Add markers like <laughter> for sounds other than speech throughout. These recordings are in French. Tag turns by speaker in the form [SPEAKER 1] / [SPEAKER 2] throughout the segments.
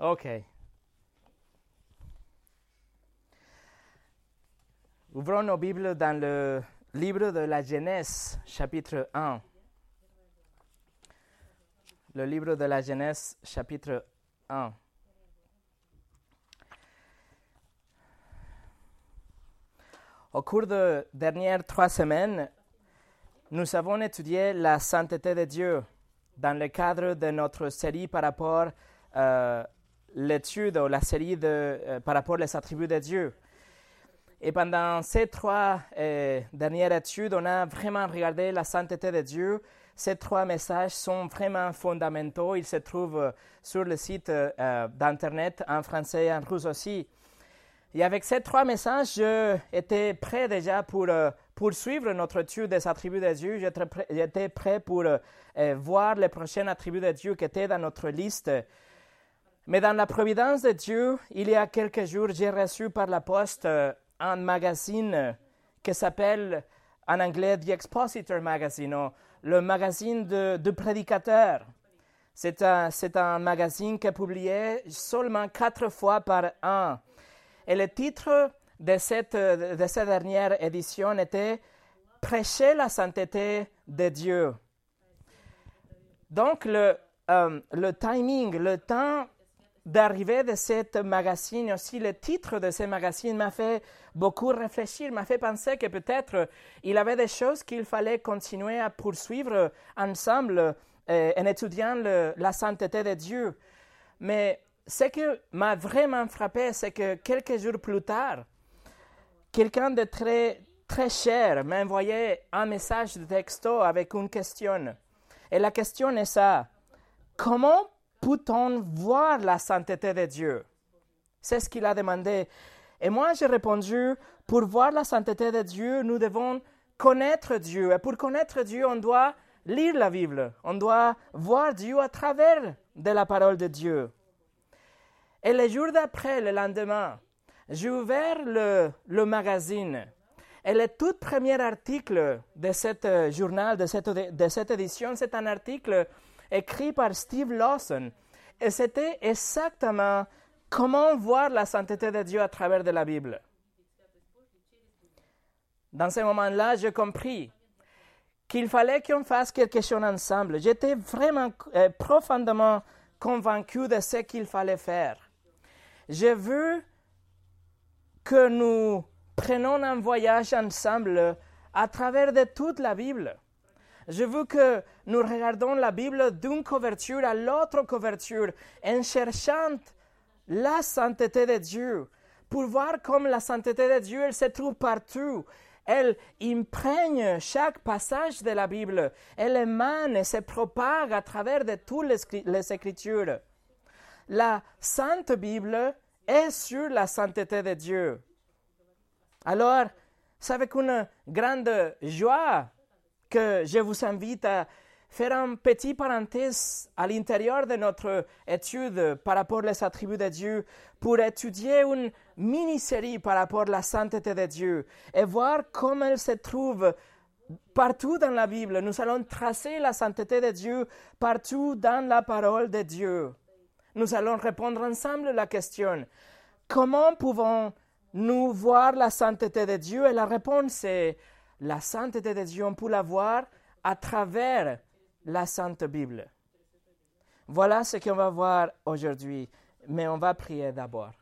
[SPEAKER 1] Ok. Ouvrons nos Bibles dans le livre de la Genèse, chapitre 1. Le livre de la Genèse, chapitre 1. Au cours des dernières trois semaines, nous avons étudié la sainteté de Dieu dans le cadre de notre série par rapport à l'étude ou la série de, euh, par rapport aux attributs de Dieu. Et pendant ces trois euh, dernières études, on a vraiment regardé la sainteté de Dieu. Ces trois messages sont vraiment fondamentaux. Ils se trouvent euh, sur le site d'Internet en français et en russe aussi. Et avec ces trois messages, j'étais prêt déjà pour poursuivre notre étude des attributs de Dieu. J'étais prêt pour voir les prochains attributs de Dieu qui étaient dans notre liste. Mais dans la providence de Dieu, il y a quelques jours, j'ai reçu par la poste un magazine qui s'appelle en anglais The Expositor Magazine, le magazine de, de prédicateurs. C'est un, un, magazine qui est publié seulement quatre fois par an. Et le titre de cette, de cette dernière édition était Prêcher la sainteté de Dieu. Donc, le, euh, le timing, le temps d'arriver de cette magazine, aussi le titre de ce magazine m'a fait beaucoup réfléchir, m'a fait penser que peut-être il y avait des choses qu'il fallait continuer à poursuivre ensemble euh, en étudiant la sainteté de Dieu. Mais ce qui m'a vraiment frappé, c'est que quelques jours plus tard, quelqu'un de très, très cher m'a envoyé un message de texto avec une question. Et la question est ça. Comment peut-on voir la sainteté de Dieu? C'est ce qu'il a demandé. Et moi, j'ai répondu, pour voir la sainteté de Dieu, nous devons connaître Dieu. Et pour connaître Dieu, on doit lire la Bible. On doit voir Dieu à travers de la parole de Dieu. Et le jour d'après, le lendemain, j'ai ouvert le, le, magazine. Et le tout premier article de ce journal, de cette, de cette édition, c'est un article écrit par Steve Lawson. Et c'était exactement comment voir la sainteté de Dieu à travers de la Bible. Dans ce moment-là, j'ai compris qu'il fallait qu'on fasse quelque chose ensemble. J'étais vraiment euh, profondément convaincu de ce qu'il fallait faire. J'ai vu que nous prenons un voyage ensemble à travers de toute la Bible. Je veux que nous regardons la Bible d'une couverture à l'autre couverture en cherchant la sainteté de Dieu pour voir comme la sainteté de Dieu elle se trouve partout. Elle imprègne chaque passage de la Bible. Elle émane et se propague à travers de toutes les Écritures. La Sainte Bible est sur la sainteté de Dieu. Alors, c'est avec une grande joie que je vous invite à faire un petit parenthèse à l'intérieur de notre étude par rapport aux attributs de Dieu pour étudier une mini-série par rapport à la sainteté de Dieu et voir comment elle se trouve partout dans la Bible. Nous allons tracer la sainteté de Dieu partout dans la parole de Dieu. Nous allons répondre ensemble à la question, comment pouvons-nous voir la sainteté de Dieu? Et la réponse est la sainteté de Dieu, on peut la voir à travers la Sainte Bible. Voilà ce qu'on va voir aujourd'hui, mais on va prier d'abord.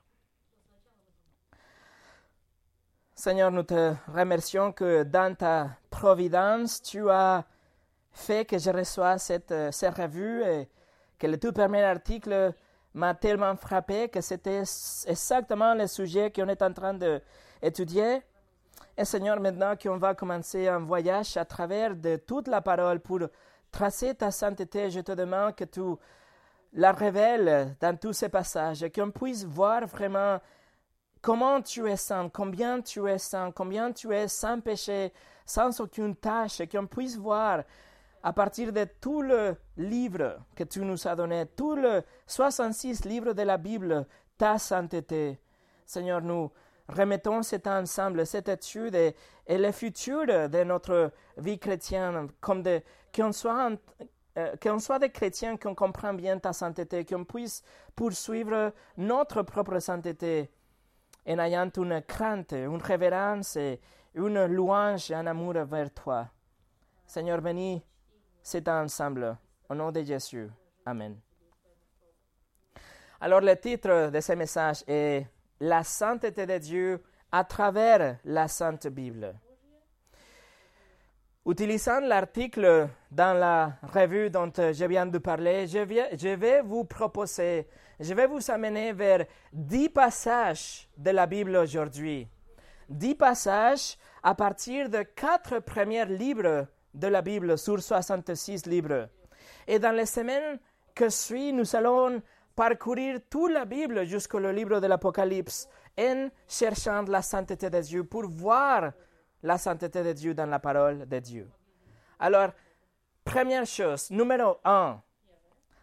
[SPEAKER 1] Seigneur, nous te remercions que dans ta providence, tu as fait que je reçois cette, cette revue et que le tout premier article m'a tellement frappé que c'était exactement le sujet qu'on est en train d'étudier. Et Seigneur, maintenant qu'on va commencer un voyage à travers de toute la parole pour tracer ta sainteté, je te demande que tu la révèles dans tous ces passages, et qu'on puisse voir vraiment comment tu es saint, combien tu es saint, combien tu es sans péché, sans aucune tâche, et qu'on puisse voir à partir de tout le livre que tu nous as donné, tous les 66 livres de la Bible, ta sainteté. Seigneur, nous remettons cet ensemble, cette étude et, le futur de notre vie chrétienne, comme de, qu'on soit euh, qu'on soit des chrétiens, qu'on comprenne bien ta sainteté, qu'on puisse poursuivre notre propre sainteté en ayant une crainte, une révérence, une louange et un amour vers toi. Seigneur, bénis cet ensemble. Au nom de Jésus. Amen. Alors le titre de ce message est La sainteté de Dieu à travers la Sainte Bible. Utilisant l'article dans la revue dont je viens de parler, je, je, vais vous proposer, je vais vous amener vers dix passages de la Bible aujourd'hui. Dix passages à partir de quatre premiers livres de la Bible sur 66 livres. Et dans les semaines que suivent, nous allons parcourir toute la Bible jusqu'au livre de l'Apocalypse en cherchant la sainteté de Dieu pour voir la sainteté de Dieu dans la parole de Dieu. Alors, première chose, numéro un,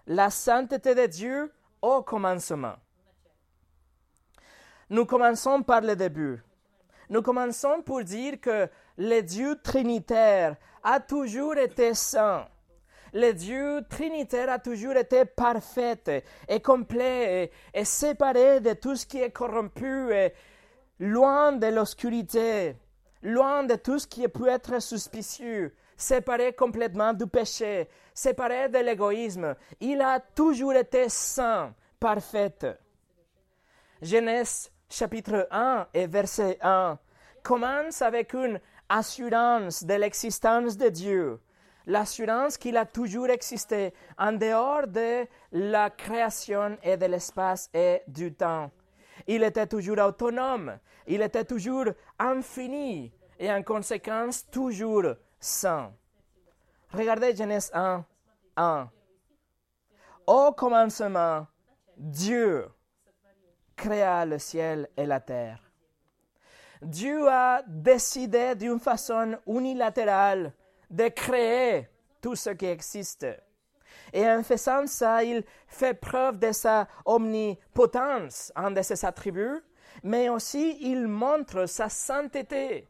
[SPEAKER 1] la sainteté de Dieu au commencement. Nous commençons par le début. Nous commençons pour dire que le Dieu trinitaire a toujours été saint. Le Dieu trinitaire a toujours été parfait et complet et, séparé de tout ce qui est corrompu et loin de l'obscurité, loin de tout ce qui peut être suspicieux, séparé complètement du péché, séparé de l'égoïsme. Il a toujours été saint, parfait. Genèse chapitre 1 et verset 1 commence avec une assurance de l'existence de Dieu, l'assurance qu'il a toujours existé en dehors de la création et de l'espace et du temps. Il était toujours autonome, il était toujours infini et en conséquence toujours saint. Regardez Genèse 1, 1. Au commencement, Dieu créa le ciel et la terre. Dieu a décidé d'une façon unilatérale de créer tout ce qui existe. Et en faisant ça, il fait preuve de sa omnipotence, un de ses attributs, mais aussi il montre sa sainteté.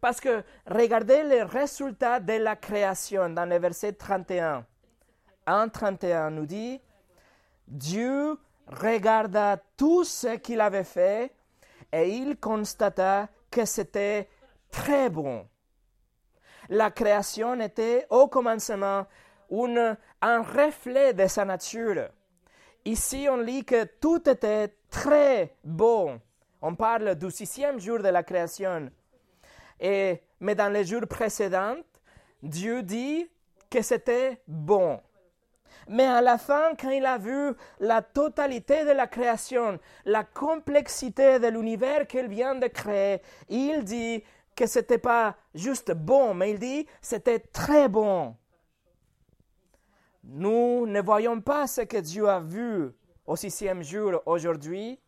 [SPEAKER 1] Parce que regardez les résultats de la création dans le verset 31. 1.31 nous dit, Dieu regarda tout ce qu'il avait fait et il constata que c'était très bon. La création était au commencement un reflet de sa nature. Ici, on lit que tout était très bon. On parle du sixième jour de la création. Et, mais dans les jours précédents, Dieu dit que c'était bon. Mais à la fin, quand il a vu la totalité de la création, la complexité de l'univers qu'il vient de créer, il dit que ce n'était pas juste bon, mais il dit c'était très bon. Nous ne voyons pas ce que Dieu a vu au sixième jour aujourd'hui,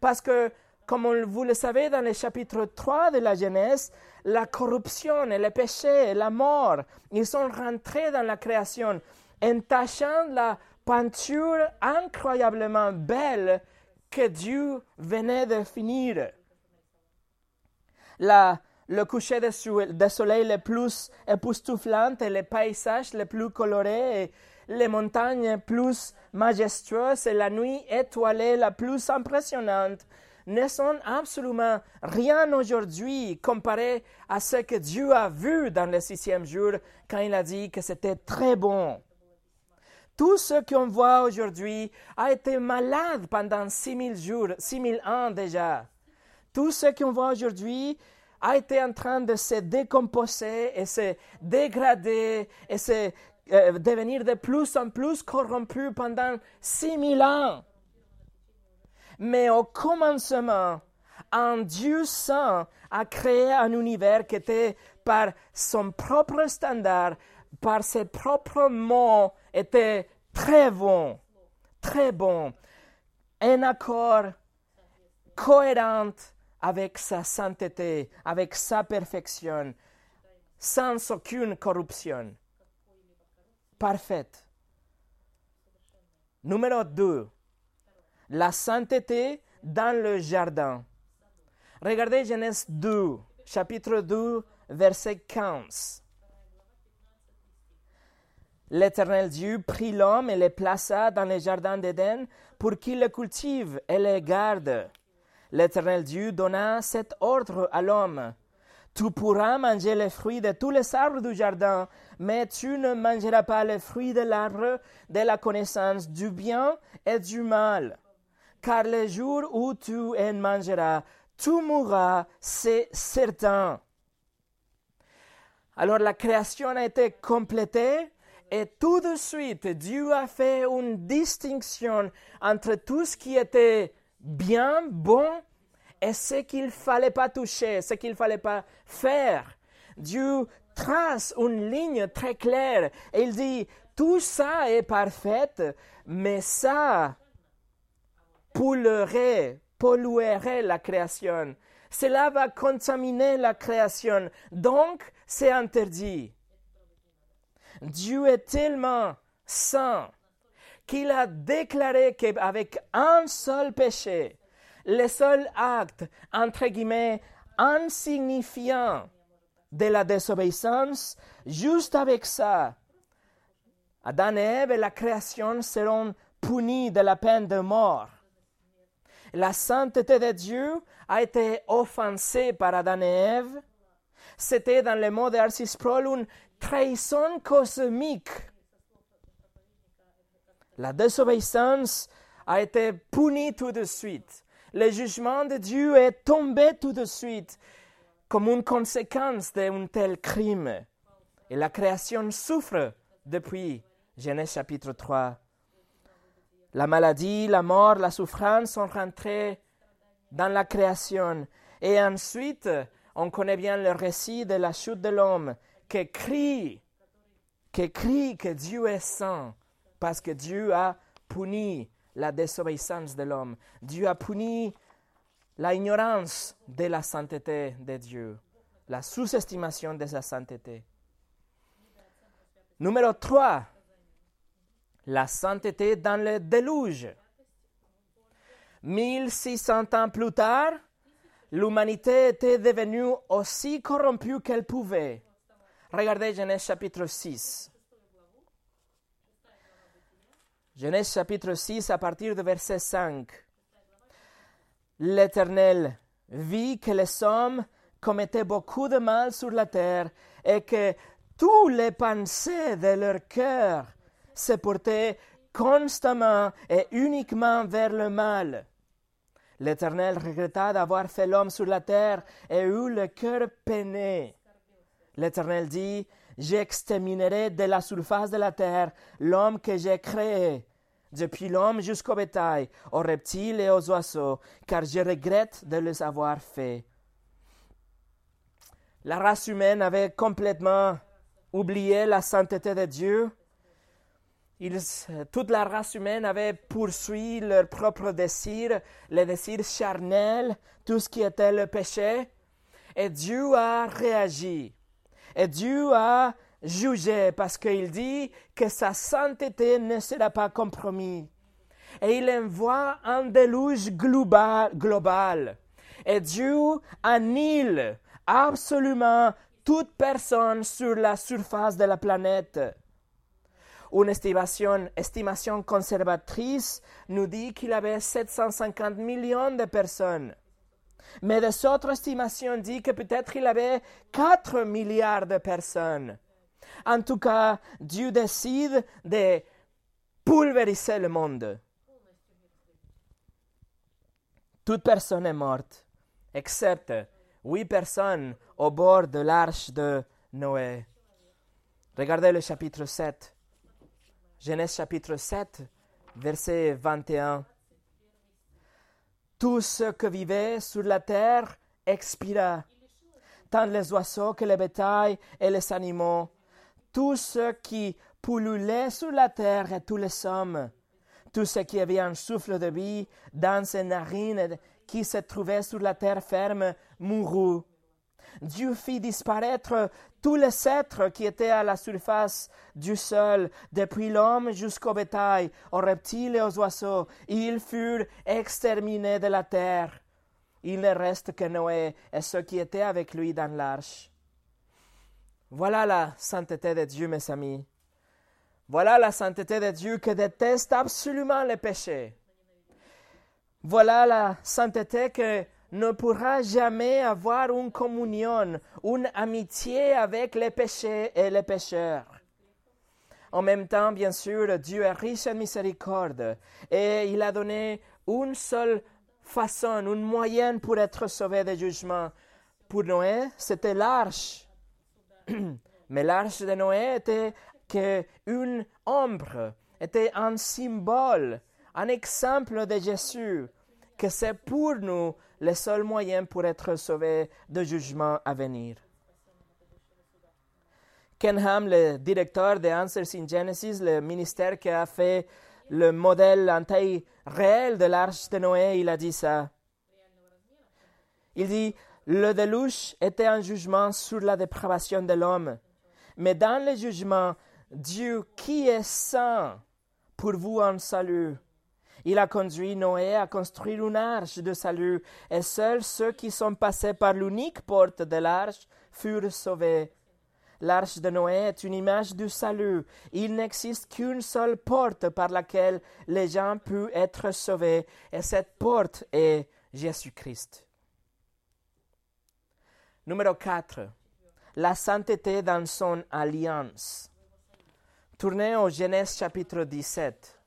[SPEAKER 1] parce que, comme vous le savez dans le chapitre 3 de la Genèse, la corruption et le péché et la mort, ils sont rentrés dans la création entachant la peinture incroyablement belle que Dieu venait de finir. Le coucher de, soleil le plus époustouflant et les paysages les plus colorés et les montagnes plus majestueuses et la nuit étoilée la plus impressionnante ne sont absolument rien aujourd'hui comparé à ce que Dieu a vu dans le sixième jour quand il a dit que c'était très bon. Tout ce qu'on voit aujourd'hui a été malade pendant 6000 jours, 6000 ans déjà. Tout ce qu'on voit aujourd'hui a été en train de se décomposer et se dégrader et se euh, devenir de plus en plus corrompu pendant 6000 ans. Mais au commencement, un Dieu saint a créé un univers qui était par son propre standard, par ses propres mots, était très bon, très bon, un accord cohérent avec sa sainteté, avec sa perfection, sans aucune corruption. Parfaite. Numéro 2. La sainteté dans le jardin. Regardez Genèse 2, chapitre 2, verset 15. L'Éternel Dieu prit l'homme et le plaça dans les jardins d'Éden pour qu'il le cultive et le garde. L'Éternel Dieu donna cet ordre à l'homme. Tu pourras manger les fruits de tous les arbres du jardin, mais tu ne mangeras pas les fruits de l'arbre de la connaissance du bien et du mal. Car le jour où tu en mangeras, tu mourras, c'est certain. Alors la création a été complétée et tout de suite, Dieu a fait une distinction entre tout ce qui était bien, bon, et ce qu'il fallait pas toucher, ce qu'il fallait pas faire. Dieu trace une ligne très claire et il dit, tout ça est parfait, mais ça polluerait, polluerait la création. Cela va contaminer la création, donc c'est interdit. Dieu est tellement saint qu'il a déclaré qu'avec un seul péché, le seul acte, entre guillemets, insignifiant de la désobéissance, juste avec ça, Adam et Ève et la création seront punis de la peine de mort. La sainteté de Dieu a été offensée par Adam et Ève. C'était dans le mot d'Arcis Prol une trahison cosmique. La désobéissance a été punie tout de suite. Le jugement de Dieu est tombé tout de suite comme une conséquence d'un tel crime. Et la création souffre depuis Genèse chapitre 3. La maladie, la mort, la souffrance sont rentrées dans la création. Et ensuite, on connaît bien le récit de la chute de l'homme qui crie, qui crie que Dieu est saint, parce que Dieu a puni la désobéissance de l'homme. Dieu a puni l'ignorance de la sainteté de Dieu, la sous-estimation de sa sainteté. Numéro 3, la sainteté dans le déluge. 1600 ans plus tard, l'humanité était devenue aussi corrompue qu'elle pouvait. Regardez Genèse chapitre 6. Genèse chapitre 6 à partir de verset 5. L'Éternel vit que les hommes commettaient beaucoup de mal sur la terre et que tous les pensées de leur cœur se portaient constamment et uniquement vers le mal. L'Éternel regretta d'avoir fait l'homme sur la terre et eut le cœur peiné. L'Éternel dit, J'exterminerai de la surface de la terre l'homme que j'ai créé, depuis l'homme jusqu'au bétail, aux reptiles et aux oiseaux, car je regrette de les avoir faits. La race humaine avait complètement oublié la sainteté de Dieu. toute la race humaine avait poursuivi leur propre désir, les désirs charnels, tout ce qui était le péché. Et Dieu a réagi. Et Dieu a jugé parce qu'il dit que sa sainteté ne sera pas compromise. Et il envoie un déluge global. global. Et Dieu annule absolument toute personne sur la surface de la planète. Une estimation, estimation conservatrice nous dit qu'il avait 750 millions de personnes. Mais des autres estimations disent que peut-être il avait 4 milliards de personnes. En tout cas, Dieu décide de pulvériser le monde. Toute personne est morte, excepte huit personnes au bord de l'arche de Noé. Regardez le chapitre 7. Genèse chapitre 7, verset 21. Tout ce que vivait sur la terre expira, tant les oiseaux que les bétails et les animaux, tout ce qui pullulait sur la terre et tous les hommes, tout ce qui avait un souffle de vie dans ses narines qui se trouvait sur la terre ferme mourut. Dieu fit disparaître tous les êtres qui étaient à la surface du sol, depuis l'homme jusqu'au bétail, aux reptiles et aux oiseaux. Ils furent exterminés de la terre. Il ne reste que Noé et ceux qui étaient avec lui dans l'arche. Voilà la sainteté de Dieu, mes amis. Voilà la sainteté de Dieu qui déteste absolument les péchés. Voilà la sainteté que ne pourra jamais avoir une communion, une amitié avec les péchés et les pécheurs. En même temps, bien sûr, Dieu est riche en miséricorde et il a donné une seule façon, une moyenne pour être sauvé des jugements. Pour Noé, c'était l'arche. Mais l'arche de Noé était qu'une ombre, était un symbole, un exemple de Jésus, que c'est pour nous le seul moyen pour être sauvés du jugement à venir. Ken Ham, le directeur de Answers in Genesis, le ministère qui a fait le modèle en taille réelle de l'arche de Noé, il a dit ça. Il dit, le déluge était un jugement sur la dépravation de l'homme. Mais dans le jugement, Dieu qui est saint pour vous en salut. Il a conduit Noé à construire une arche de salut, et seuls ceux qui sont passés par l'unique porte de l'arche furent sauvés. L'arche de Noé est une image du salut. Il n'existe qu'une seule porte par laquelle les gens peuvent être sauvés, et cette porte est Jésus-Christ. Numéro 4. La sainteté dans son alliance. Tournez au Genèse chapitre 17.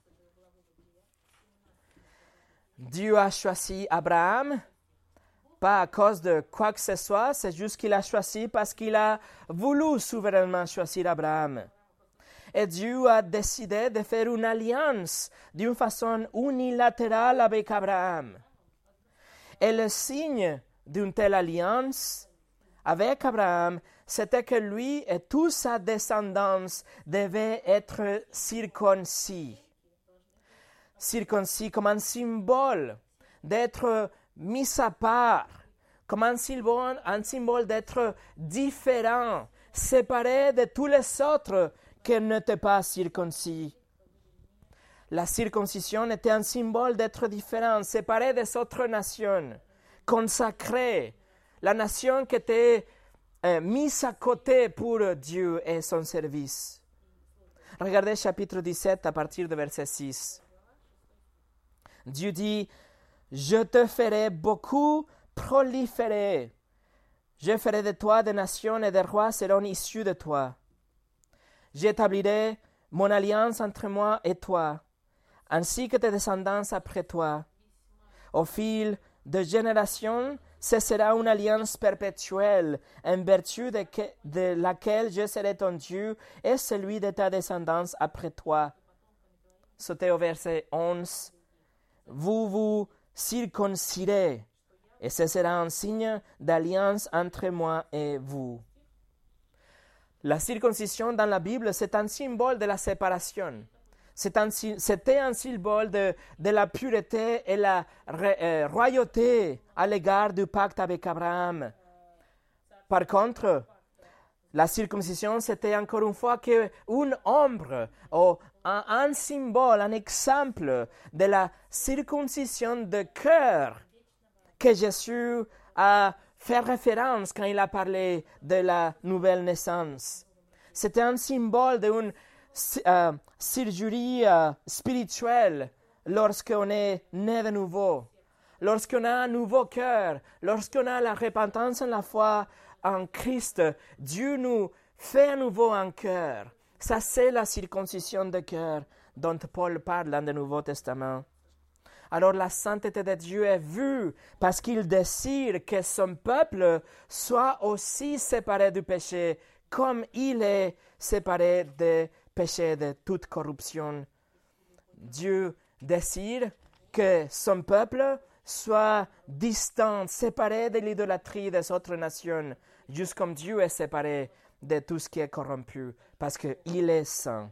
[SPEAKER 1] Dieu a choisi Abraham pas à cause de quoi que ce soit, c'est juste qu'il a choisi parce qu'il a voulu souverainement choisir Abraham. Et Dieu a décidé de faire une alliance d'une façon unilatérale avec Abraham. Et le signe d'une telle alliance avec Abraham, c'était que lui et toute sa descendance devaient être circoncis. Circoncis comme un symbole d'être mis à part, comme un symbole, un symbole d'être différent, séparé de tous les autres qui n'étaient pas circoncis. La circoncision était un symbole d'être différent, séparé des autres nations, consacré, la nation qui était euh, mise à côté pour Dieu et son service. Regardez chapitre 17 à partir de verset 6. Dieu dit, je te ferai beaucoup proliférer. Je ferai de toi des nations et des rois seront issus de toi. J'établirai mon alliance entre moi et toi, ainsi que tes descendants après toi. Au fil de générations, ce sera une alliance perpétuelle, en vertu de, laquelle je serai ton Dieu et celui de ta descendance après toi. Sautez au verset 11. Vous vous circoncidé, et ce sera un signe d'alliance entre moi et vous. La circoncision dans la Bible, c'est un symbole de la séparation. C'était un, symbole de, la pureté et la euh, royauté à l'égard du pacte avec Abraham. Par contre, la circoncision, c'était encore une fois une ombre ou un, un, symbole, un exemple de la circoncision de cœur que Jésus a fait référence quand il a parlé de la nouvelle naissance. C'était un symbole d'une euh, surgerie euh, spirituelle lorsqu'on est né de nouveau, lorsqu'on a un nouveau cœur, lorsqu'on a la repentance en la foi en Christ, Dieu nous fait à nouveau un cœur. Ça, c'est la circoncision de cœur dont Paul parle dans le Nouveau Testament. Alors la sainteté de Dieu est vue parce qu'il désire que son peuple soit aussi séparé du péché comme il est séparé du péché de toute corruption. Dieu désire que son peuple soit distant, séparé de l'idolâtrie des autres nations, juste comme Dieu est séparé de tout ce qui est corrompu, parce qu'il est saint.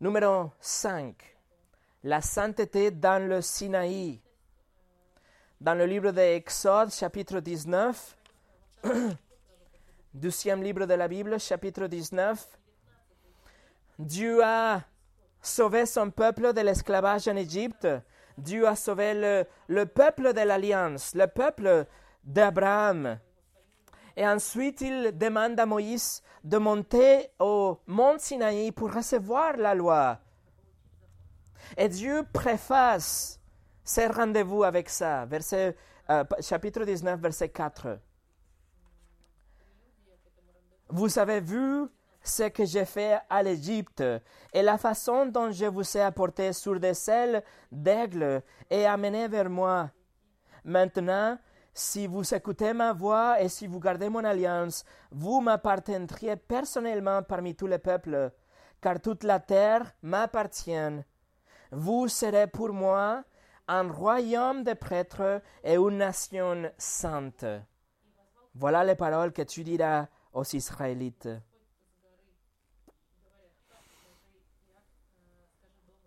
[SPEAKER 1] Numéro 5. La sainteté dans le Sinaï. Dans le livre d'Exode, chapitre 19, <clears throat> deuxième livre de la Bible, chapitre 19, Dieu a sauvé son peuple de l'esclavage en Égypte. Dieu a sauvé le, le peuple de l'Alliance, le peuple d'Abraham. Et ensuite, il demande à Moïse de monter au mont Sinaï pour recevoir la loi. Et Dieu préface ses rendez-vous avec ça, verset, euh, chapitre 19, verset 4. Vous avez vu ce que j'ai fait à l'Égypte et la façon dont je vous ai apporté sur des selles d'aigle et amené vers moi. Maintenant, si vous écoutez ma voix et si vous gardez mon alliance, vous m'appartiendriez personnellement parmi tous les peuples, car toute la terre m'appartient. Vous serez pour moi un royaume de prêtres et une nation sainte. Voilà les paroles que tu diras aux Israélites.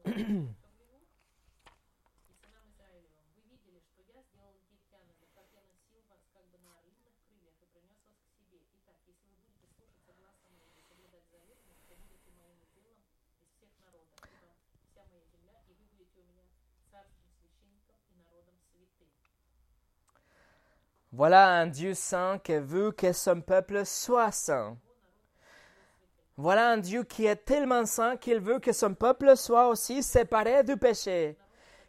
[SPEAKER 1] <coughs> <coughs> Voilà un Dieu saint qui veut que son peuple soit saint. Voilà un Dieu qui est tellement saint qu'il veut que son peuple soit aussi séparé du péché,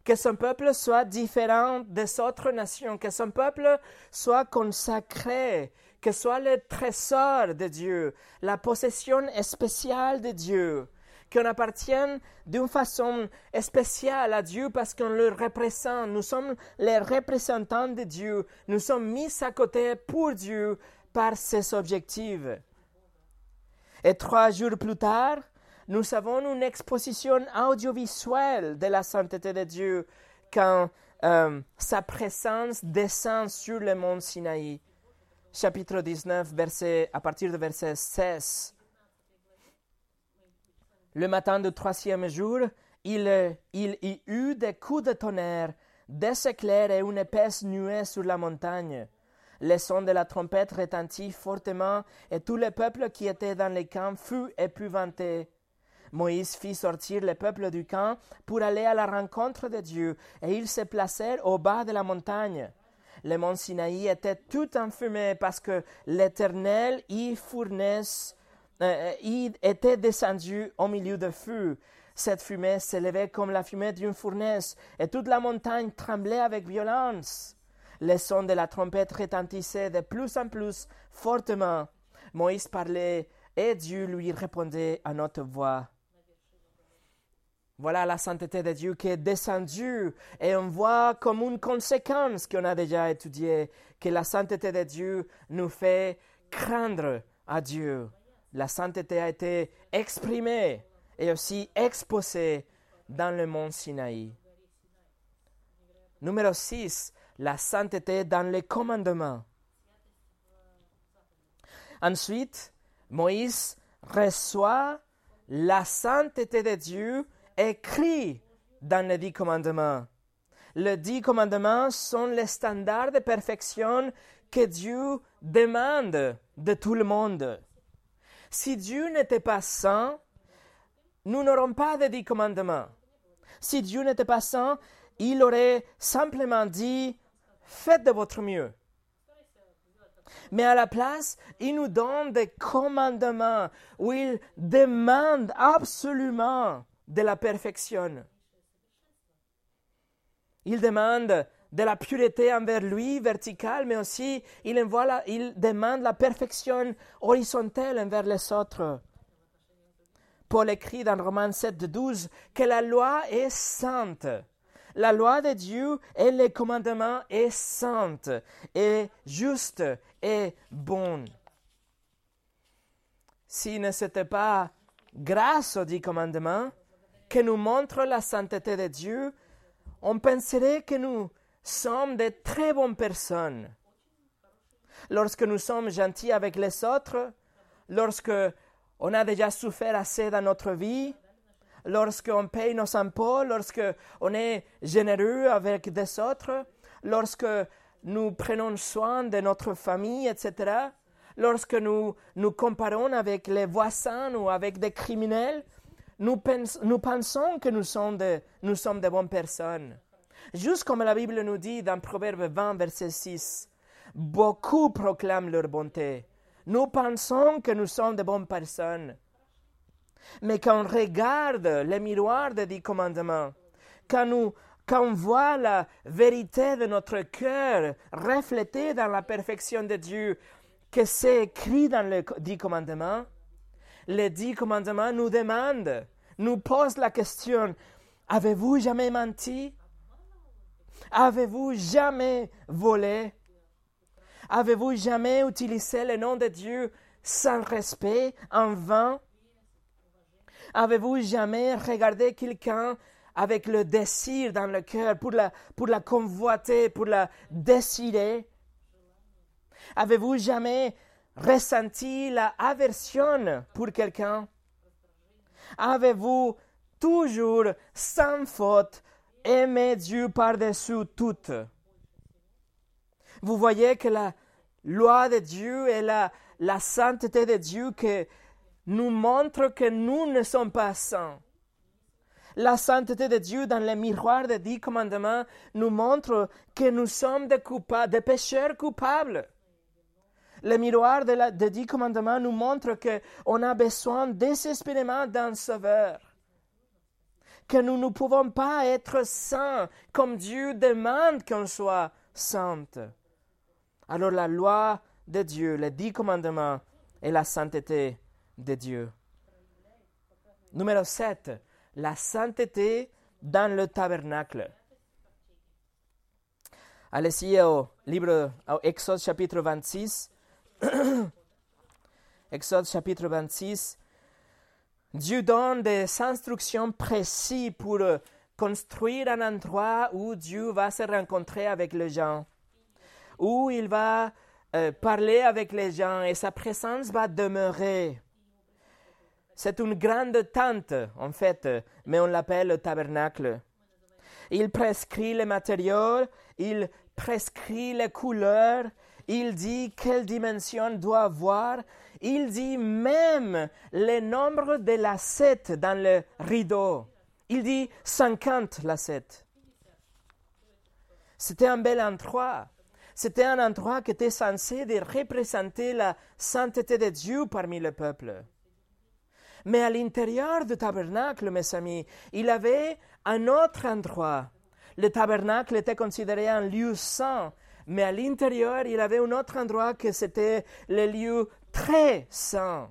[SPEAKER 1] que son peuple soit différent des autres nations, que son peuple soit consacré, que soit le trésor de Dieu, la possession spéciale de Dieu, qu'on appartienne d'une façon spéciale à Dieu parce qu'on le représente. Nous sommes les représentants de Dieu. Nous sommes mis à côté pour Dieu par ses objectifs. Et trois jours plus tard, nous avons une exposition audiovisuelle de la sainteté de Dieu quand euh, sa présence descend sur le mont Sinaï. Chapitre 19, verset, à partir du verset 16. Le matin du troisième jour, il, y eut des coups de tonnerre, des éclairs et une épaisse nuée sur la montagne. Le son de la trompette retentit fortement, et tout le peuple qui était dans les camps fut épouvanté. Moïse fit sortir le peuple du camp pour aller à la rencontre de Dieu, et ils se placèrent au bas de la montagne. Le mont Sinaï était tout enfumé parce que l'Éternel y fournisse euh, il était descendu au milieu de feu. Cette fumée s'élevait comme la fumée d'une fournaise, et toute la montagne tremblait avec violence. Le son de la trompette retentissait de plus en plus fortement. Moïse parlait, et Dieu lui répondait à notre voix. Voilà la sainteté de Dieu qui est descendue et on voit comme une conséquence qu'on a déjà étudiée que la sainteté de Dieu nous fait craindre à Dieu la sainteté a été exprimée et aussi exposée dans le mont Sinaï. Numéro 6, la sainteté dans les commandements. Ensuite, Moïse reçoit la sainteté de Dieu écrit dans les dix commandements. Les dix commandements sont les standards de perfection que Dieu demande de tout le monde. Si Dieu n'était pas saint, nous n'aurons pas de dix commandements. Si Dieu n'était pas saint, il aurait simplement dit faites de votre mieux. Mais à la place, il nous donne des commandements où il demande absolument de la perfection. Il demande de la pureté envers lui, verticale, mais aussi il, il demande la perfection horizontale envers les autres. Paul écrit dans Romains 7, 12 que la loi est sainte. La loi de Dieu et les commandements est sainte, et juste et bon. Si ne c'était pas grâce aux dix commandements que nous montre la sainteté de Dieu, on penserait que nous sommes de très bonnes personnes. Lorsque nous sommes gentils avec les autres, lorsque on a déjà souffert assez dans notre vie, lorsqu'on paye nos impôts, lorsque on est généreux avec des autres, lorsque nous prenons soin de notre famille, etc., lorsque nous nous comparons avec les voisins ou avec des criminels, nous, nous pensons que nous sommes, de, nous sommes de bonnes personnes. Juste comme la Bible nous dit dans Proverbe 20, verset 6, beaucoup proclament leur bonté. Nous pensons que nous sommes de bonnes personnes. Mais quand on regarde les miroirs des dix commandements, quand, nous, quand on voit la vérité de notre cœur reflétée dans la perfection de Dieu, que c'est écrit dans les dix commandements, les dix commandements nous demandent, nous posent la question, avez-vous jamais menti? Avez-vous jamais volé? Avez-vous jamais utilisé le nom de Dieu sans respect, en vain? Avez-vous jamais regardé quelqu'un avec le désir dans le cœur pour la, convoiter, pour la désirer? Avez-vous jamais ressenti la aversion pour quelqu'un? Avez-vous toujours, sans faute, aimé Dieu par-dessus tout? Vous voyez que la loi de Dieu et la, la sainteté de Dieu que nous montre que nous ne sommes pas saints. La sainteté de Dieu dans le miroir des dix commandements nous montre que nous sommes des coupables, des pécheurs coupables. Le miroir des dix commandements nous montre qu'on a besoin désespérément d'un sauveur. Que nous ne pouvons pas être saints comme Dieu demande qu'on soit sainte. Alors la loi de Dieu, les dix commandements et la sainteté de Dieu. Numéro 7. La sainteté dans le tabernacle. Allez-y au livre, au Exode chapitre 26. <clears throat> Exode chapitre 26. Dieu donne des instructions précises pour construire un endroit où Dieu va se rencontrer avec les gens, où il va euh, parler avec les gens et sa présence va demeurer. C'est une grande tente, en fait, mais on l'appelle le tabernacle. Il prescrit les matériaux, il prescrit les couleurs, il dit quelle dimension doit avoir, il dit même le nombre de lacets dans le rideau. Il dit 50 lacets. C'était un bel endroit. C'était un endroit qui était censé représenter la sainteté de Dieu parmi le peuple. Mais à l'intérieur du tabernacle, mes amis, il avait un autre endroit. Le tabernacle était considéré un lieu saint, mais à l'intérieur, il avait un autre endroit que c'était le lieu très saint.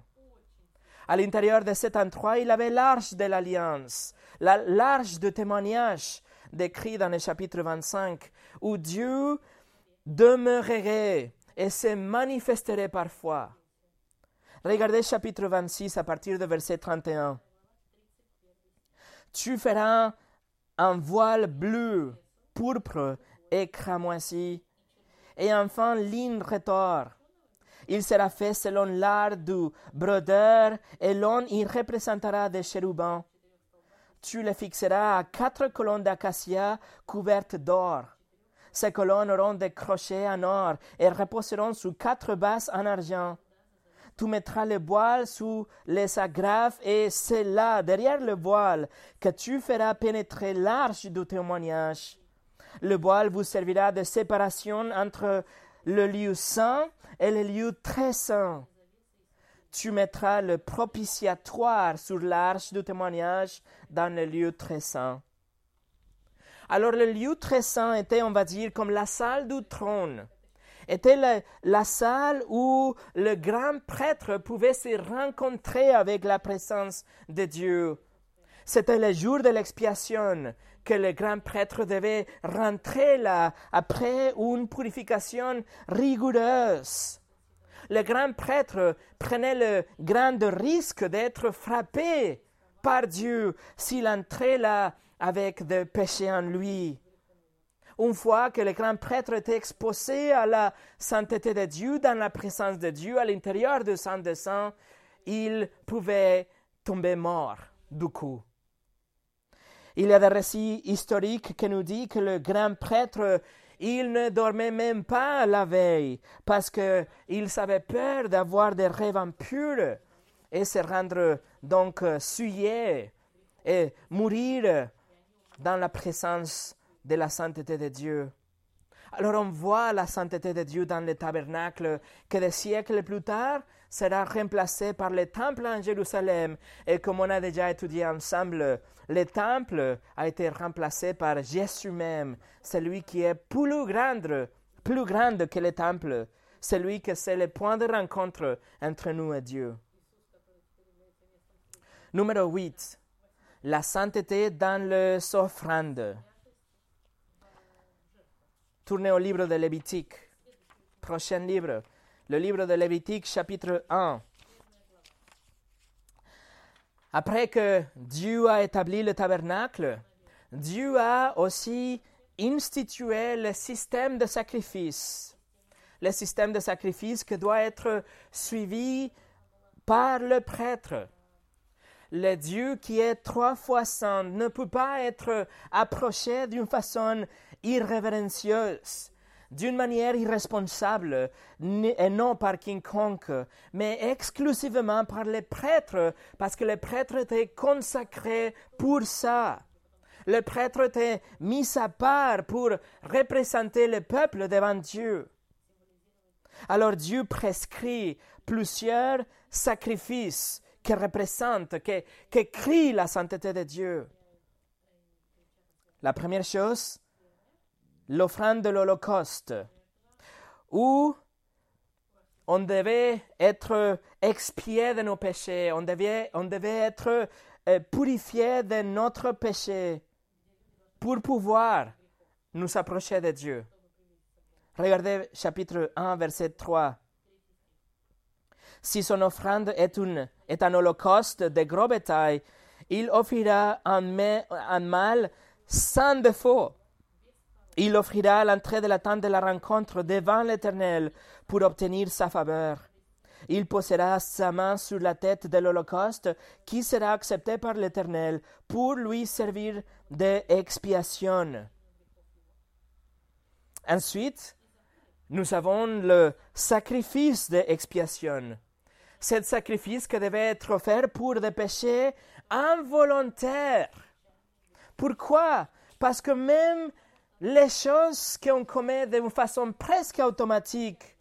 [SPEAKER 1] À l'intérieur de cet endroit, il avait l'arche de l'alliance, l'arche de témoignage décrit dans le chapitre 25, où Dieu demeurerait et se manifesterait parfois. Regardez chapitre 26 à partir de verset 31. Tu feras un voile bleu, pourpre et cramoisi, et enfin ligne retors. Il sera fait selon l'art du brodeur, et l'on y représentera des chérubins. Tu le fixeras à quatre colonnes d'acacia couvertes d'or. Ces colonnes auront des crochets en or et reposeront sous quatre bases en argent tu mettras le voile sous les agrafes et c'est là, derrière le voile, que tu feras pénétrer l'arche du témoignage. Le voile vous servira de séparation entre le lieu saint et le lieu très saint. Tu mettras le propitiatoire sur l'arche du témoignage dans le lieu très saint. Alors le lieu très saint était, on va dire, comme la salle du trône était la, salle où le grand prêtre pouvait se rencontrer avec la présence de Dieu. C'était le jour de l'expiation que le grand prêtre devait rentrer là après une purification rigoureuse. Le grand prêtre prenait le grand risque d'être frappé par Dieu s'il entrait là avec des péchés en lui. Une fois que le grand prêtre était exposé à la sainteté de Dieu, dans la présence de Dieu, à l'intérieur du Saint des Saints, il pouvait tomber mort du coup. Il y a des récits historiques qui nous disent que le grand prêtre, il ne dormait même pas la veille parce qu'il avait peur d'avoir des rêves impurs et se rendre donc souillé et mourir dans la présence de la sainteté de Dieu. Alors on voit la sainteté de Dieu dans le tabernacle que des siècles plus tard sera remplacé par le temple en Jérusalem. Et comme on a déjà étudié ensemble, le temple a été remplacé par Jésus même, celui qui est plus grand, plus grand que le temple, celui que c'est le point de rencontre entre nous et Dieu. Numéro 8. La sainteté dans les offrandes. Tournez au livre de Lévitique. Prochain livre. Le livre de Lévitique, chapitre 1. Après que Dieu a établi le tabernacle, Dieu a aussi institué le système de sacrifice. Le système de sacrifice qui doit être suivi par le prêtre. Le Dieu qui est trois fois saint ne peut pas être approché d'une façon irrévérencieuse, d'une manière irresponsable, et non par quiconque, mais exclusivement par les prêtres, parce que les prêtres étaient consacrés pour ça. Le prêtre était mis à part pour représenter le peuple devant Dieu. Alors Dieu prescrit plusieurs sacrifices qui représentent, qui, qui crient la sainteté de Dieu. La première chose, l'offrande de l'Holocauste, où on devait être expié de nos péchés, on devait, on devait être euh, purifié de notre péché pour pouvoir nous approcher de Dieu. Regardez chapitre 1, verset 3. Si son offrande est, une, est un holocauste de gros bétail, il offrira un, un mâle sans défaut il offrira l'entrée de la tente de la rencontre devant l'Éternel pour obtenir sa faveur. Il posera sa main sur la tête de l'Holocauste qui sera accepté par l'Éternel pour lui servir d'expiation. Ensuite, nous avons le sacrifice d'expiation. Ce sacrifice qui devait être offert pour des péchés involontaires. Pourquoi? Parce que même les choses qu'on commet d'une façon presque automatique,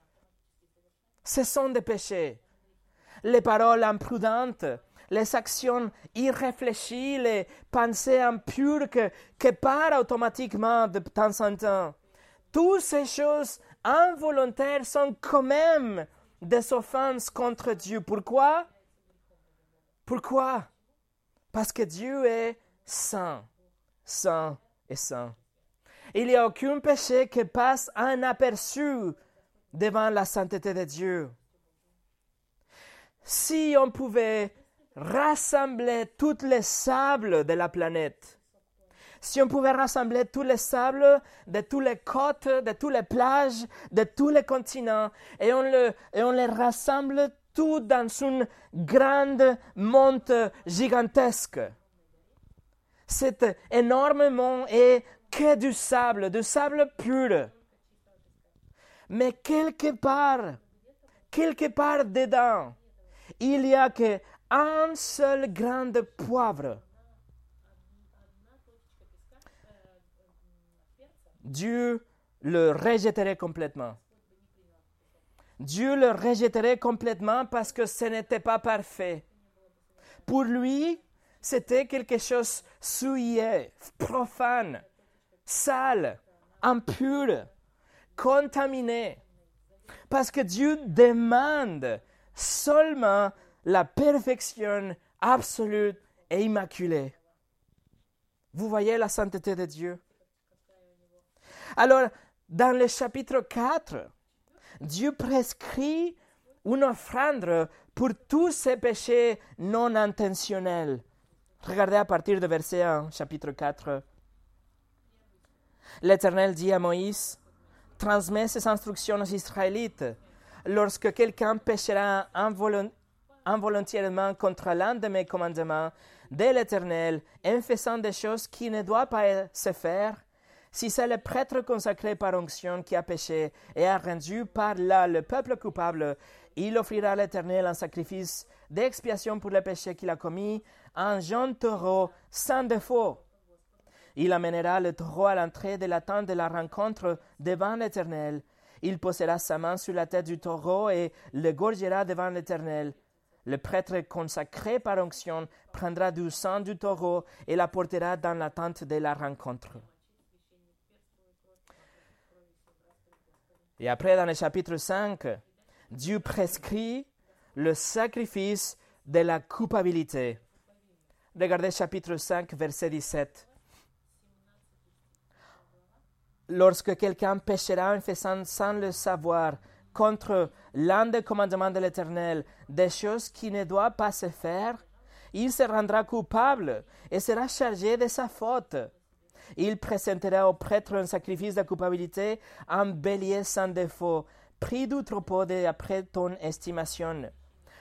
[SPEAKER 1] ce sont des péchés. Les paroles imprudentes, les actions irréfléchies, les pensées impures que, que partent automatiquement de temps en temps. Toutes ces choses involontaires sont quand même des offenses contre Dieu. Pourquoi? Pourquoi? Parce que Dieu est saint, saint et saint. Il n'y a aucun péché qui passe inaperçu devant la sainteté de Dieu. Si on pouvait rassembler tous les sables de la planète, si on pouvait rassembler tous les sables de toutes les côtes, de toutes les plages, de tous les continents, et on, les rassemble tout dans une grande monte gigantesque. Cet énormément est que du sable, du sable pur. Mais quelque part, quelque part dedans, il n'y a qu'un seul grain de poivre. Dieu le rejetterait complètement. Dieu le rejetterait complètement parce que ce n'était pas parfait. Pour lui, c'était quelque chose souillé, profane sale, impur, contaminé. Parce que Dieu demande seulement la perfection absolue et immaculée. Vous voyez la sainteté de Dieu? Alors, dans le chapitre 4, Dieu prescrit une offrande pour tous ces péchés non intentionnels. Regardez à partir de verset 1, chapitre 4. L'Éternel dit à Moïse, transmets ces instructions aux Israélites. Lorsque quelqu'un péchera involontairement contre l'un de mes commandements de l'Éternel, en faisant des choses qui ne doivent pas se faire, si c'est le prêtre consacré par onction qui a péché et a rendu par là le peuple coupable, il offrira à l'Éternel un sacrifice d'expiation pour le péché qu'il a commis, un jeune taureau sans défaut. Il amènera le taureau à l'entrée de la tente de la rencontre devant l'Éternel. Il posera sa main sur la tête du taureau et le gorgera devant l'Éternel. Le prêtre consacré par onction prendra du sang du taureau et l'apportera dans la tente de la rencontre. Et après, dans le chapitre 5, Dieu prescrit le sacrifice de la culpabilité. Regardez chapitre 5, verset 17. Lorsque quelqu'un péchera en faisant sans le savoir contre l'un des commandements de l'Éternel des choses qui ne doivent pas se faire, il se rendra coupable et sera chargé de sa faute. Il présentera au prêtre un sacrifice de culpabilité, un bélier sans défaut, pris du troupeau d'après ton estimation.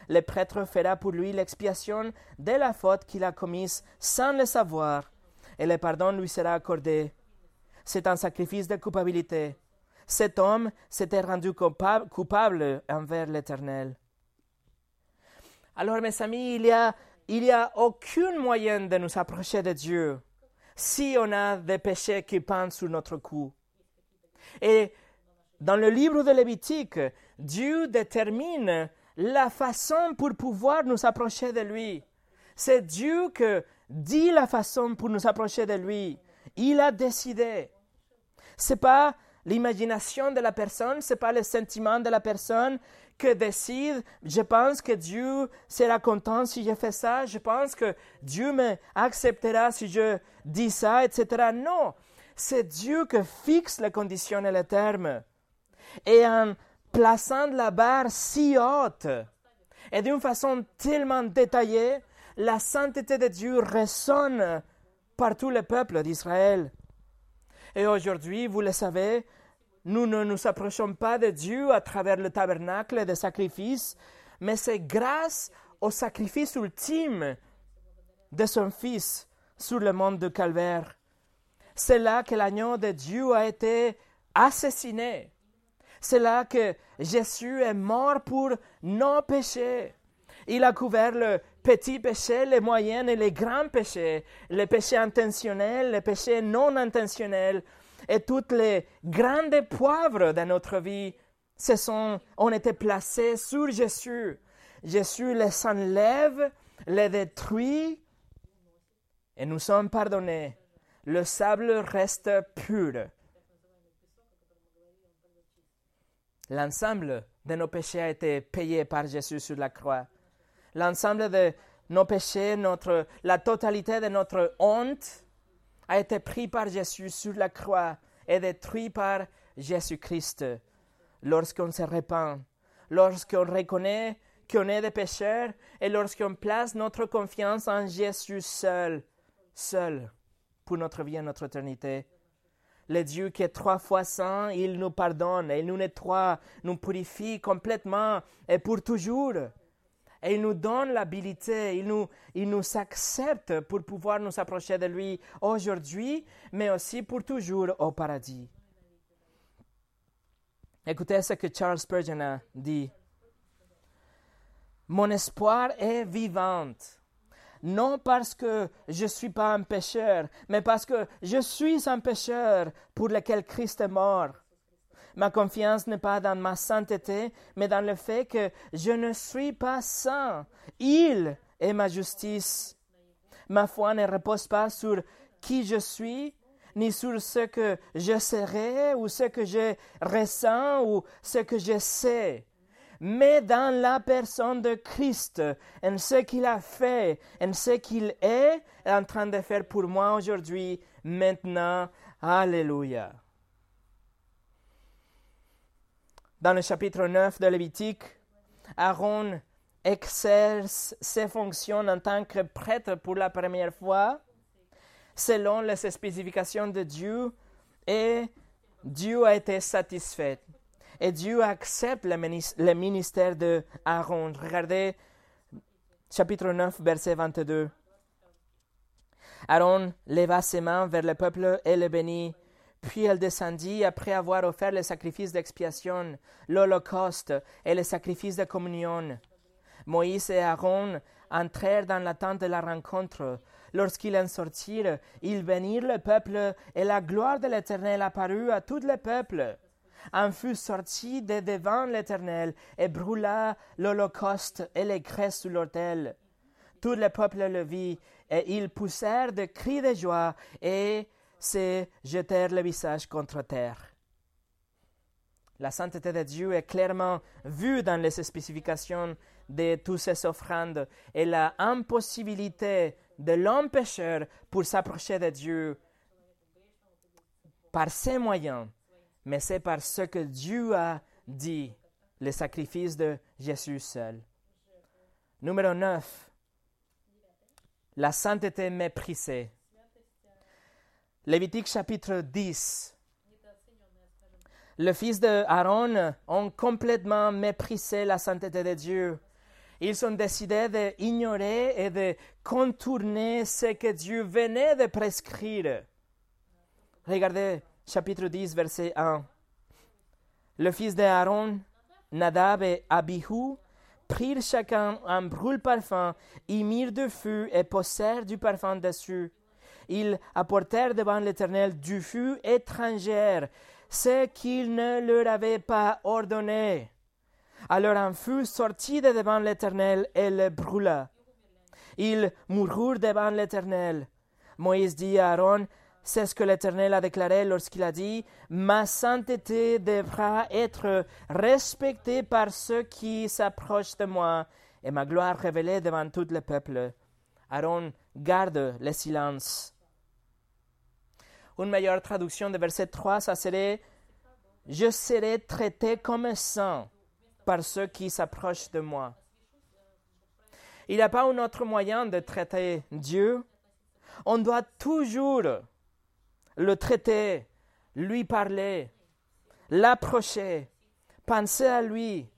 [SPEAKER 1] Le prêtre fera pour lui l'expiation de la faute qu'il a commise sans le savoir, et le pardon lui sera accordé. C'est un sacrifice de culpabilité. Cet homme s'était rendu coupable, envers l'Éternel. Alors, mes amis, il n'y a, il y a aucun moyen de nous approcher de Dieu si on a des péchés qui pendent sur notre cou. Et dans le livre de Lévitique, Dieu détermine la façon pour pouvoir nous approcher de lui. C'est Dieu qui dit la façon pour nous approcher de lui. Il a décidé. C'est pas l'imagination de la personne, c'est pas le sentiment de la personne que décide. Je pense que Dieu sera content si je fais ça. Je pense que Dieu me acceptera si je dis ça, etc. Non, c'est Dieu qui fixe les conditions et les termes. Et en plaçant la barre si haute et d'une façon tellement détaillée, la sainteté de Dieu résonne par tout le peuple d'Israël. Et aujourd'hui, vous le savez, nous ne nous approchons pas de Dieu à travers le tabernacle de sacrifices, mais c'est grâce au sacrifice ultime de son Fils sur le monde de Calvaire. C'est là que l'agneau de Dieu a été assassiné. C'est là que Jésus est mort pour nos péchés. Il a couvert le petit péché, les moyens et les grands péchés, les péchés intentionnels, les péchés non intentionnels, et toutes les grandes poivres de notre vie se sont, ont été placés sur Jésus. Jésus les enlève, les détruit, et nous sommes pardonnés. Le sable reste pur. L'ensemble de nos péchés a été payé par Jésus sur la croix. L'ensemble de nos péchés, notre, la totalité de notre honte a été pris par Jésus sur la croix et détruit par Jésus-Christ. Lorsqu'on se répand, lorsqu'on reconnaît qu'on est des pécheurs et lorsqu'on place notre confiance en Jésus seul, seul, pour notre vie et notre éternité. Le Dieu qui est trois fois saint, il nous pardonne, il nous nettoie, nous purifie complètement et pour toujours. Et il nous donne l'habilité, il nous, il nous accepte pour pouvoir nous approcher de lui aujourd'hui, mais aussi pour toujours au paradis. Écoutez ce que Charles Spurgeon a dit. Mon espoir est vivante non parce que je ne suis pas un pécheur, mais parce que je suis un pécheur pour lequel Christ est mort. Ma confiance n'est pas dans ma sainteté, mais dans le fait que je ne suis pas saint. Il est ma justice. Ma foi ne repose pas sur qui je suis, ni sur ce que je serai, ou ce que je ressens, ou ce que je sais mais dans la personne de Christ, en ce qu'il a fait, en ce qu'il est en train de faire pour moi aujourd'hui, maintenant. Alléluia. Dans le chapitre 9 de Lévitique, Aaron exerce ses fonctions en tant que prêtre pour la première fois, selon les spécifications de Dieu, et Dieu a été satisfait. Et Dieu accepte le ministère de Aaron. Regardez chapitre 9, verset 22. Aaron leva ses mains vers le peuple et le bénit. Puis elle descendit après avoir offert le sacrifice d'expiation, l'holocauste et le sacrifice de communion. Moïse et Aaron entrèrent dans la tente de la rencontre. Lorsqu'ils en sortirent, ils bénirent le peuple, et la gloire de l'Éternel apparut à tout le peuple. Un fut sorti de devant l'Éternel et brûla l'holocauste et les graisses sous l'autel. Tout le peuple le vit, et ils poussèrent de cris de joie et se jetèrent le visage contre terre. La sainteté de Dieu est clairement vue dans les spécifications de toutes ces offrandes et la impossibilité de l'homme pour s'approcher de Dieu par ses moyens, mais c'est par ce que Dieu a dit, le sacrifice de Jésus seul. Numéro 9. La sainteté méprisée. Lévitique chapitre 10 le fils de Aaron ont complètement méprisé la sainteté de Dieu. Ils ont décidé d'ignorer et de contourner ce que Dieu venait de prescrire. Regardez chapitre 10, verset 1. Le fils de Aaron, Nadab et Abihu, prirent chacun un brûle-parfum, y mirent du feu et posèrent du parfum dessus. Ils apportèrent devant l'Éternel du feu étranger ce qu'il ne leur avait pas ordonné. Alors un feu sortit de devant l'Éternel et le brûla. Ils moururent devant l'Éternel. Moïse dit à Aaron, c'est ce que l'Éternel a déclaré lorsqu'il a dit, Ma sainteté devra être respectée par ceux qui s'approchent de moi, et ma gloire révélée devant tout le peuple. Aaron garde le silence. Une meilleure traduction de verset 3, ça serait Je serai traité comme un saint par ceux qui s'approchent de moi. Il n'y a pas un autre moyen de traiter Dieu. On doit toujours le traiter, lui parler, l'approcher, penser à lui,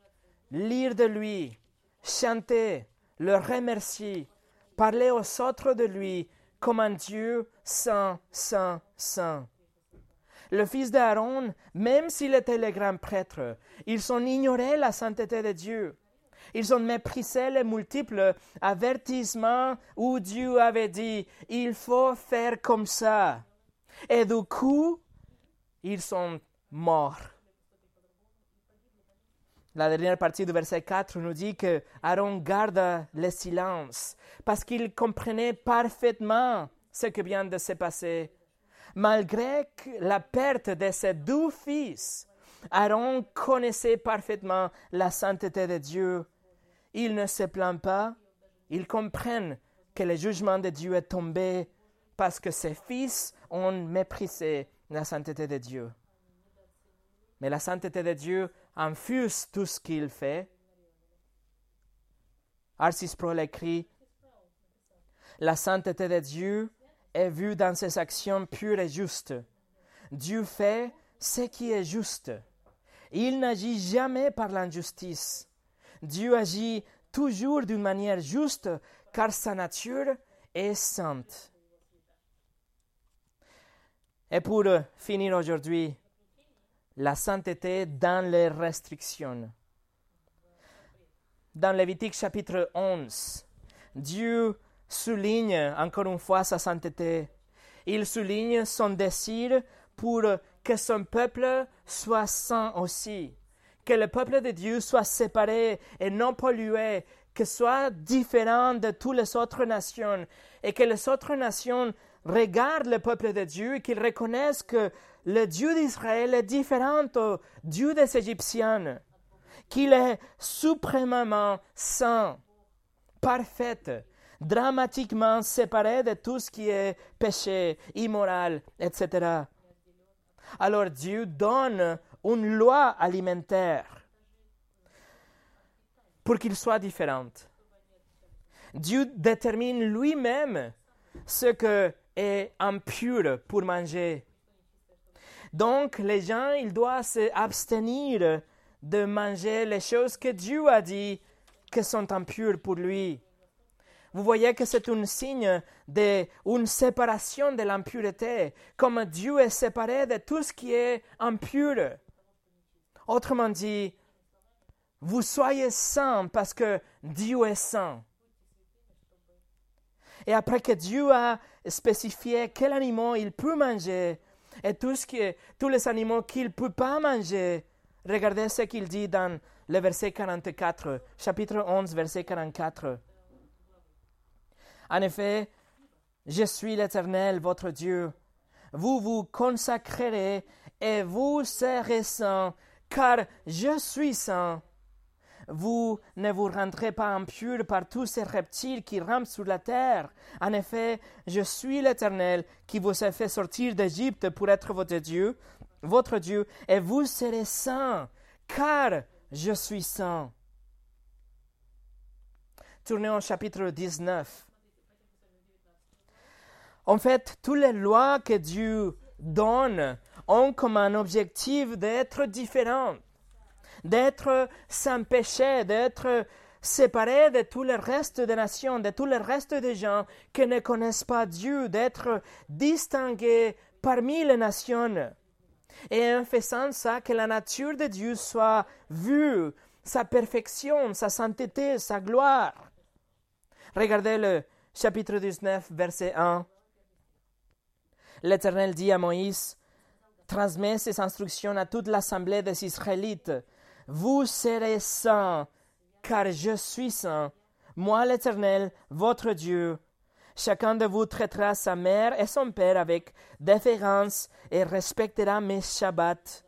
[SPEAKER 1] lire de lui, chanter, le remercier, parler aux autres de lui, comme un Dieu saint, saint, saint. Le fils d'Aaron, même s'il était le grand prêtre, ils ont ignoré la sainteté de Dieu. Ils ont méprisé les multiples avertissements où Dieu avait dit il faut faire comme ça. Et du coup, ils sont morts. La dernière partie du verset 4 nous dit que Aaron garda le silence parce qu'il comprenait parfaitement ce qui vient de se passer. Malgré la perte de ses deux fils, Aaron connaissait parfaitement la sainteté de Dieu. Il ne se plaint pas, il comprend que le jugement de Dieu est tombé parce que ses fils ont méprisé la sainteté de Dieu. Mais la sainteté de Dieu infuse tout ce qu'il fait? Arcis Pro écrit La sainteté de Dieu est vue dans ses actions pures et justes. Dieu fait ce qui est juste. Il n'agit jamais par l'injustice. Dieu agit toujours d'une manière juste car sa nature est sainte. Et pour finir aujourd'hui, la sainteté dans les restrictions. Dans Lévitique chapitre 11, Dieu souligne encore une fois sa sainteté. Il souligne son désir pour que son peuple soit saint aussi, que le peuple de Dieu soit séparé et non pollué, que soit différent de toutes les autres nations, et que les autres nations regardent le peuple de Dieu et qu'ils reconnaissent que le Dieu d'Israël est différent du Dieu des Égyptiens, qu'il est suprêmement saint, parfait, dramatiquement séparé de tout ce qui est péché, immoral, etc. Alors Dieu donne une loi alimentaire pour qu'il soit différent. Dieu détermine lui-même ce que est impur pour manger donc, les gens, ils doivent s'abstenir de manger les choses que Dieu a dit que sont impures pour lui. Vous voyez que c'est un signe d'une séparation de l'impureté, comme Dieu est séparé de tout ce qui est impur. Autrement dit, vous soyez saints parce que Dieu est saint. Et après que Dieu a spécifié quel animal il peut manger et tous les animaux qu'il ne peut pas manger, regardez ce qu'il dit dans le verset 44, chapitre 11, verset 44. En effet, je suis l'Éternel, votre Dieu. Vous vous consacrerez et vous serez saints, car je suis saint. Vous ne vous rendrez pas impur par tous ces reptiles qui rampent sur la terre. En effet, je suis l'Éternel qui vous a fait sortir d'Égypte pour être votre Dieu, votre Dieu, et vous serez saints, car je suis saint. Tournez au chapitre 19. En fait, toutes les lois que Dieu donne ont comme un objectif d'être différentes d'être sans péché, d'être séparé de tout le reste des nations, de tout le reste des gens qui ne connaissent pas Dieu, d'être distingué parmi les nations. Et en faisant ça, que la nature de Dieu soit vue, sa perfection, sa sainteté, sa gloire. Regardez le chapitre 19, verset 1. L'Éternel dit à Moïse, transmet ses instructions à toute l'assemblée des Israélites. Vous serez saints, car je suis saint, moi l'Éternel, votre Dieu. Chacun de vous traitera sa mère et son père avec déférence et respectera mes Shabbats.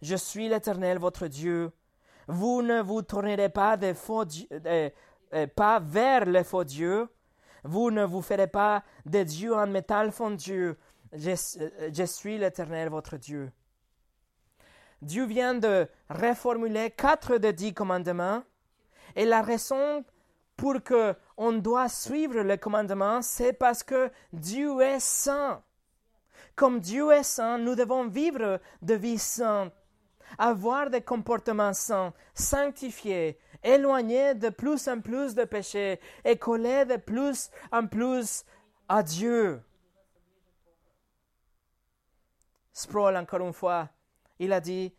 [SPEAKER 1] Je suis l'Éternel, votre Dieu. Vous ne vous tournerez pas, vers les faux dieux. Vous ne vous ferez pas de dieux en métal fondu. Je, euh, je suis l'Éternel, votre Dieu. Dieu vient de reformuler quatre des dix commandements. Et la raison pour que on doit suivre les commandements, c'est parce que Dieu est saint. Comme Dieu est saint, nous devons vivre de vie sainte, avoir des comportements saints, sanctifiés, éloignés de plus en plus de péchés et collés de plus en plus à Dieu. Sproul, encore une fois, il a dit,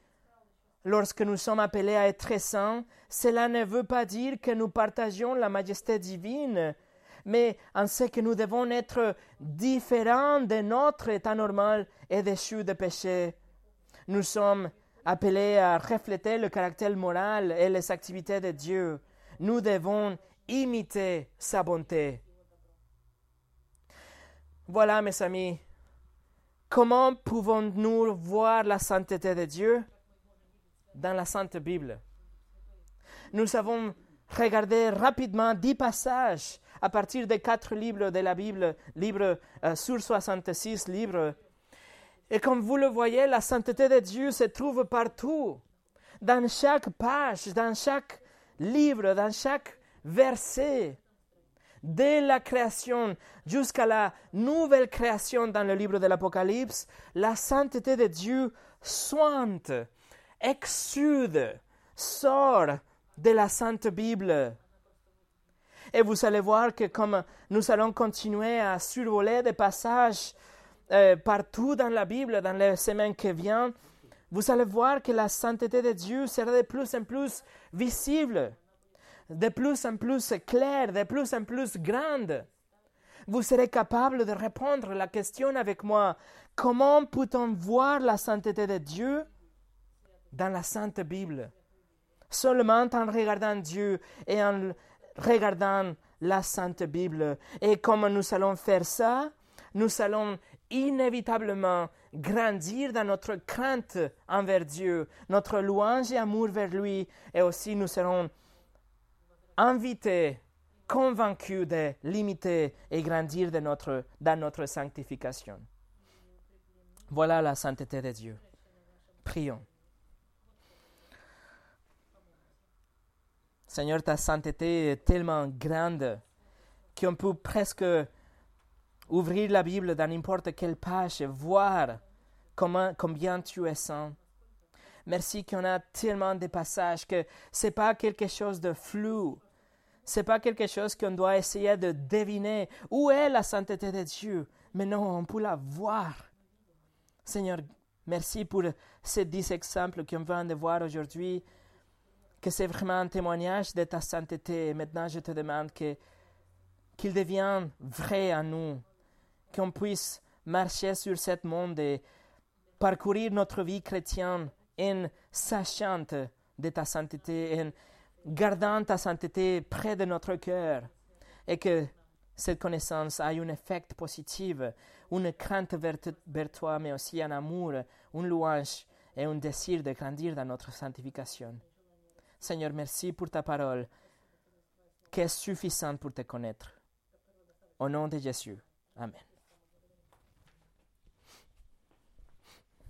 [SPEAKER 1] lorsque nous sommes appelés à être saints, cela ne veut pas dire que nous partageons la majesté divine, mais en ce que nous devons être différents de notre état normal et déchus de péché. Nous sommes appelés à refléter le caractère moral et les activités de Dieu. Nous devons imiter sa bonté. Voilà, mes amis, Comment pouvons-nous voir la sainteté de Dieu dans la Sainte Bible? Nous avons regardé rapidement dix passages à partir des quatre livres de la Bible, livres euh, sur 66 livres. Et comme vous le voyez, la sainteté de Dieu se trouve partout, dans chaque page, dans chaque livre, dans chaque verset dès la création jusqu'à la nouvelle création dans le livre de l'Apocalypse, la sainteté de Dieu sointe, exude, sort de la Sainte Bible. Et vous allez voir que comme nous allons continuer à survoler des passages euh, partout dans la Bible, dans les semaines qui viennent, vous allez voir que la sainteté de Dieu sera de plus en plus visible de plus en plus claire, de plus en plus grande. Vous serez capable de répondre à la question avec moi. Comment peut-on voir la sainteté de Dieu dans la Sainte Bible? Seulement en regardant Dieu et en regardant la Sainte Bible. Et comme nous allons faire ça, nous allons inévitablement grandir dans notre crainte envers Dieu, notre louange et amour vers lui, et aussi nous serons invité, convaincu de limiter et grandir dans notre sanctification. Voilà la sainteté de Dieu. Prions. Seigneur, ta sainteté est tellement grande qu'on peut presque ouvrir la Bible dans n'importe quelle page et voir combien tu es saint. Merci qu'on a tellement de passages que ce n'est pas quelque chose de flou, n'est pas quelque chose qu'on doit essayer de deviner. Où est la sainteté de Dieu? Mais non, on peut la voir. Seigneur, merci pour ces dix exemples qu'on vient de voir aujourd'hui, que c'est vraiment un témoignage de ta sainteté. Et maintenant, je te demande que qu'il devienne vrai à nous, qu'on puisse marcher sur ce monde et parcourir notre vie chrétienne en sachant de ta sainteté, gardant ta sainteté près de notre cœur, et que cette connaissance ait un effet positif, une crainte vers, vers toi, mais aussi un amour, une louange et un désir de grandir dans notre sanctification. Seigneur, merci pour ta parole, qui est suffisante pour te connaître. Au nom de Jésus. Amen.